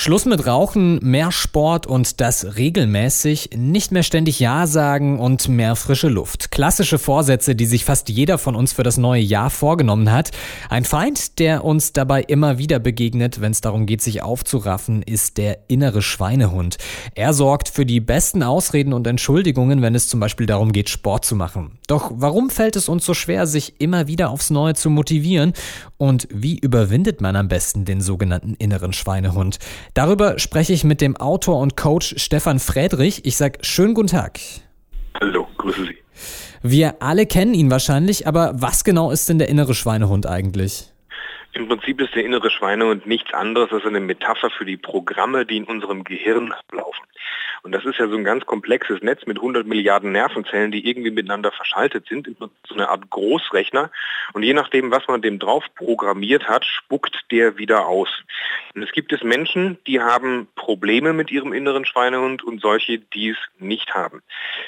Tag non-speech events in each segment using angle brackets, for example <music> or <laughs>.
Schluss mit Rauchen, mehr Sport und das regelmäßig, nicht mehr ständig Ja sagen und mehr frische Luft. Klassische Vorsätze, die sich fast jeder von uns für das neue Jahr vorgenommen hat. Ein Feind, der uns dabei immer wieder begegnet, wenn es darum geht, sich aufzuraffen, ist der innere Schweinehund. Er sorgt für die besten Ausreden und Entschuldigungen, wenn es zum Beispiel darum geht, Sport zu machen. Doch warum fällt es uns so schwer, sich immer wieder aufs Neue zu motivieren? Und wie überwindet man am besten den sogenannten inneren Schweinehund? Darüber spreche ich mit dem Autor und Coach Stefan Friedrich. Ich sage schönen guten Tag. Hallo, grüße Sie. Wir alle kennen ihn wahrscheinlich, aber was genau ist denn der innere Schweinehund eigentlich? Im Prinzip ist der innere Schweinehund nichts anderes als eine Metapher für die Programme, die in unserem Gehirn ablaufen. Und das ist ja so ein ganz komplexes Netz mit 100 Milliarden Nervenzellen, die irgendwie miteinander verschaltet sind, so eine Art Großrechner. Und je nachdem, was man dem drauf programmiert hat, spuckt der wieder aus. Und es gibt es Menschen, die haben Probleme mit ihrem inneren Schweinehund und solche, die es nicht haben.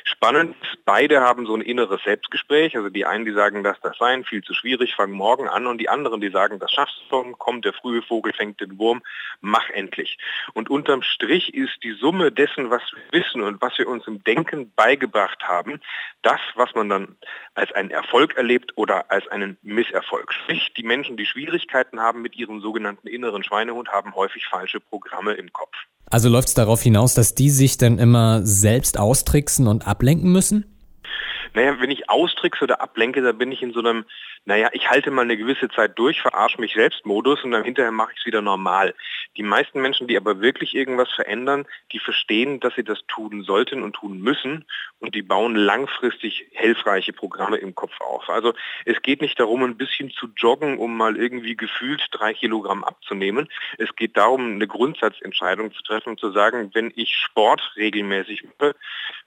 Spannend, beide haben so ein inneres Selbstgespräch. Also die einen, die sagen, dass das sein, viel zu schwierig, fang morgen an. Und die anderen, die sagen, das schaffst du schon, kommt der frühe Vogel, fängt den Wurm, mach endlich. Und unterm Strich ist die Summe dessen, was wir wissen und was wir uns im Denken beigebracht haben, das, was man dann als einen Erfolg erlebt oder als einen Misserfolg. Sprich, die Menschen, die Schwierigkeiten haben mit ihrem sogenannten inneren Schweinehund, haben häufig falsche Programme im Kopf. Also läuft es darauf hinaus, dass die sich dann immer selbst austricksen und ablenken müssen? Naja, wenn ich austrickse oder ablenke, dann bin ich in so einem, naja, ich halte mal eine gewisse Zeit durch, verarsche mich selbst Modus und dann hinterher mache ich es wieder normal. Die meisten Menschen, die aber wirklich irgendwas verändern, die verstehen, dass sie das tun sollten und tun müssen und die bauen langfristig hilfreiche Programme im Kopf auf. Also es geht nicht darum, ein bisschen zu joggen, um mal irgendwie gefühlt drei Kilogramm abzunehmen. Es geht darum, eine Grundsatzentscheidung zu treffen und zu sagen, wenn ich Sport regelmäßig mache,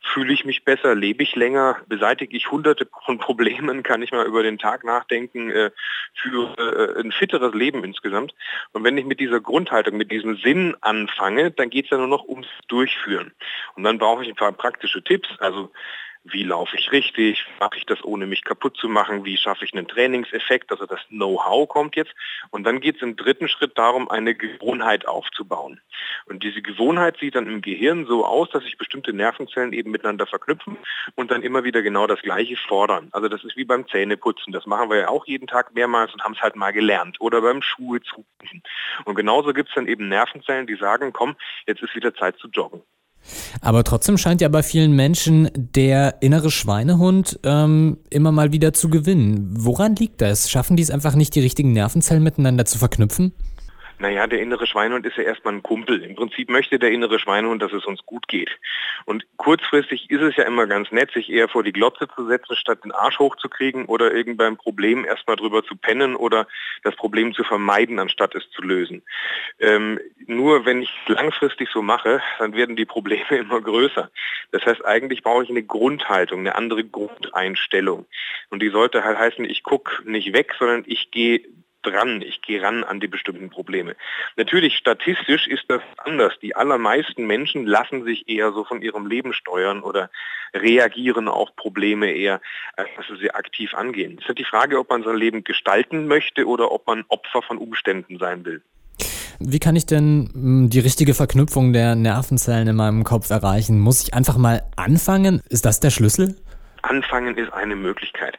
fühle ich mich besser, lebe ich länger, beseitige ich hunderte von Problemen, kann ich mal über den Tag nachdenken, äh, für äh, ein fitteres Leben insgesamt. Und wenn ich mit dieser Grundhaltung, mit diesem Sinn anfange, dann geht es ja nur noch ums Durchführen. Und dann brauche ich ein paar praktische Tipps. Also wie laufe ich richtig, mache ich das ohne mich kaputt zu machen, wie schaffe ich einen Trainingseffekt, also das Know-how kommt jetzt. Und dann geht es im dritten Schritt darum, eine Gewohnheit aufzubauen. Und diese Gewohnheit sieht dann im Gehirn so aus, dass sich bestimmte Nervenzellen eben miteinander verknüpfen und dann immer wieder genau das Gleiche fordern. Also das ist wie beim Zähneputzen. Das machen wir ja auch jeden Tag mehrmals und haben es halt mal gelernt. Oder beim Schuhe zubinden. Und genauso gibt es dann eben Nervenzellen, die sagen, komm, jetzt ist wieder Zeit zu joggen. Aber trotzdem scheint ja bei vielen Menschen der innere Schweinehund ähm, immer mal wieder zu gewinnen. Woran liegt das? Schaffen die es einfach nicht, die richtigen Nervenzellen miteinander zu verknüpfen? Naja, der innere Schweinehund ist ja erstmal ein Kumpel. Im Prinzip möchte der innere Schweinehund, dass es uns gut geht. Und kurzfristig ist es ja immer ganz nett, sich eher vor die Glotze zu setzen, statt den Arsch hochzukriegen oder irgendein Problem erstmal drüber zu pennen oder das Problem zu vermeiden, anstatt es zu lösen. Ähm, nur wenn ich es langfristig so mache, dann werden die Probleme <laughs> immer größer. Das heißt, eigentlich brauche ich eine Grundhaltung, eine andere Grundeinstellung. Und die sollte halt heißen, ich gucke nicht weg, sondern ich gehe dran, ich gehe ran an die bestimmten Probleme. Natürlich, statistisch ist das anders. Die allermeisten Menschen lassen sich eher so von ihrem Leben steuern oder reagieren auf Probleme eher, als dass sie sie aktiv angehen. Es ist die Frage, ob man sein Leben gestalten möchte oder ob man Opfer von Umständen sein will. Wie kann ich denn hm, die richtige Verknüpfung der Nervenzellen in meinem Kopf erreichen? Muss ich einfach mal anfangen? Ist das der Schlüssel? Anfangen ist eine Möglichkeit.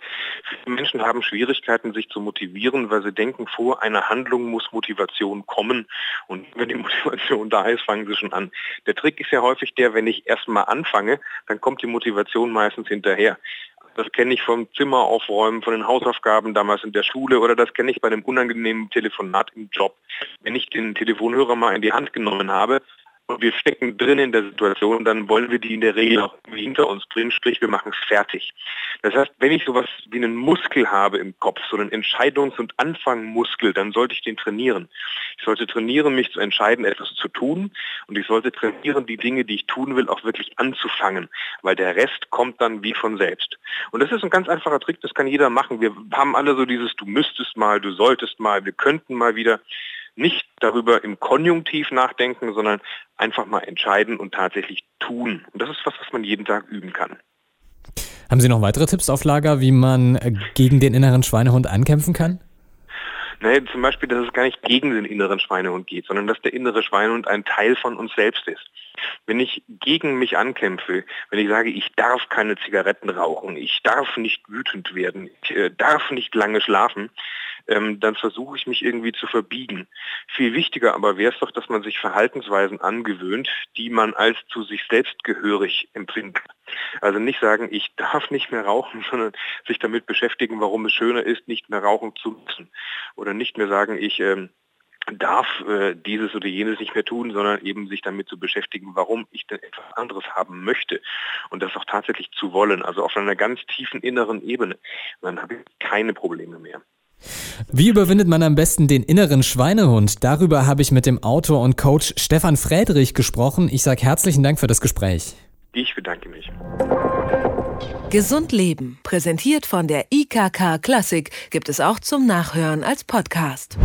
Viele Menschen haben Schwierigkeiten, sich zu motivieren, weil sie denken, vor einer Handlung muss Motivation kommen. Und wenn die <laughs> Motivation da ist, fangen sie schon an. Der Trick ist ja häufig der, wenn ich erstmal anfange, dann kommt die Motivation meistens hinterher. Das kenne ich vom Zimmer aufräumen, von den Hausaufgaben damals in der Schule oder das kenne ich bei einem unangenehmen Telefonat im Job. Wenn ich den Telefonhörer mal in die Hand genommen habe, und wir stecken drin in der Situation, dann wollen wir die in der Regel auch hinter uns bringen, sprich wir machen es fertig. Das heißt, wenn ich sowas wie einen Muskel habe im Kopf, so einen Entscheidungs- und Anfangmuskel, dann sollte ich den trainieren. Ich sollte trainieren, mich zu entscheiden, etwas zu tun und ich sollte trainieren, die Dinge, die ich tun will, auch wirklich anzufangen, weil der Rest kommt dann wie von selbst. Und das ist ein ganz einfacher Trick, das kann jeder machen. Wir haben alle so dieses, du müsstest mal, du solltest mal, wir könnten mal wieder nicht darüber im Konjunktiv nachdenken, sondern einfach mal entscheiden und tatsächlich tun. Und das ist was, was man jeden Tag üben kann. Haben Sie noch weitere Tipps auf Lager, wie man äh, gegen den inneren Schweinehund ankämpfen kann? Naja, zum Beispiel, dass es gar nicht gegen den inneren Schweinehund geht, sondern dass der innere Schweinehund ein Teil von uns selbst ist. Wenn ich gegen mich ankämpfe, wenn ich sage, ich darf keine Zigaretten rauchen, ich darf nicht wütend werden, ich äh, darf nicht lange schlafen, ähm, dann versuche ich mich irgendwie zu verbiegen. Viel wichtiger aber wäre es doch, dass man sich Verhaltensweisen angewöhnt, die man als zu sich selbst gehörig empfindet. Also nicht sagen, ich darf nicht mehr rauchen, <laughs> sondern sich damit beschäftigen, warum es schöner ist, nicht mehr rauchen zu müssen. Oder nicht mehr sagen, ich ähm, darf äh, dieses oder jenes nicht mehr tun, sondern eben sich damit zu beschäftigen, warum ich denn etwas anderes haben möchte und das auch tatsächlich zu wollen, also auf einer ganz tiefen inneren Ebene. dann habe ich keine Probleme mehr. Wie überwindet man am besten den inneren Schweinehund? Darüber habe ich mit dem Autor und Coach Stefan Friedrich gesprochen. Ich sage herzlichen Dank für das Gespräch. Ich bedanke mich. Gesund Leben, präsentiert von der IKK Klassik, gibt es auch zum Nachhören als Podcast.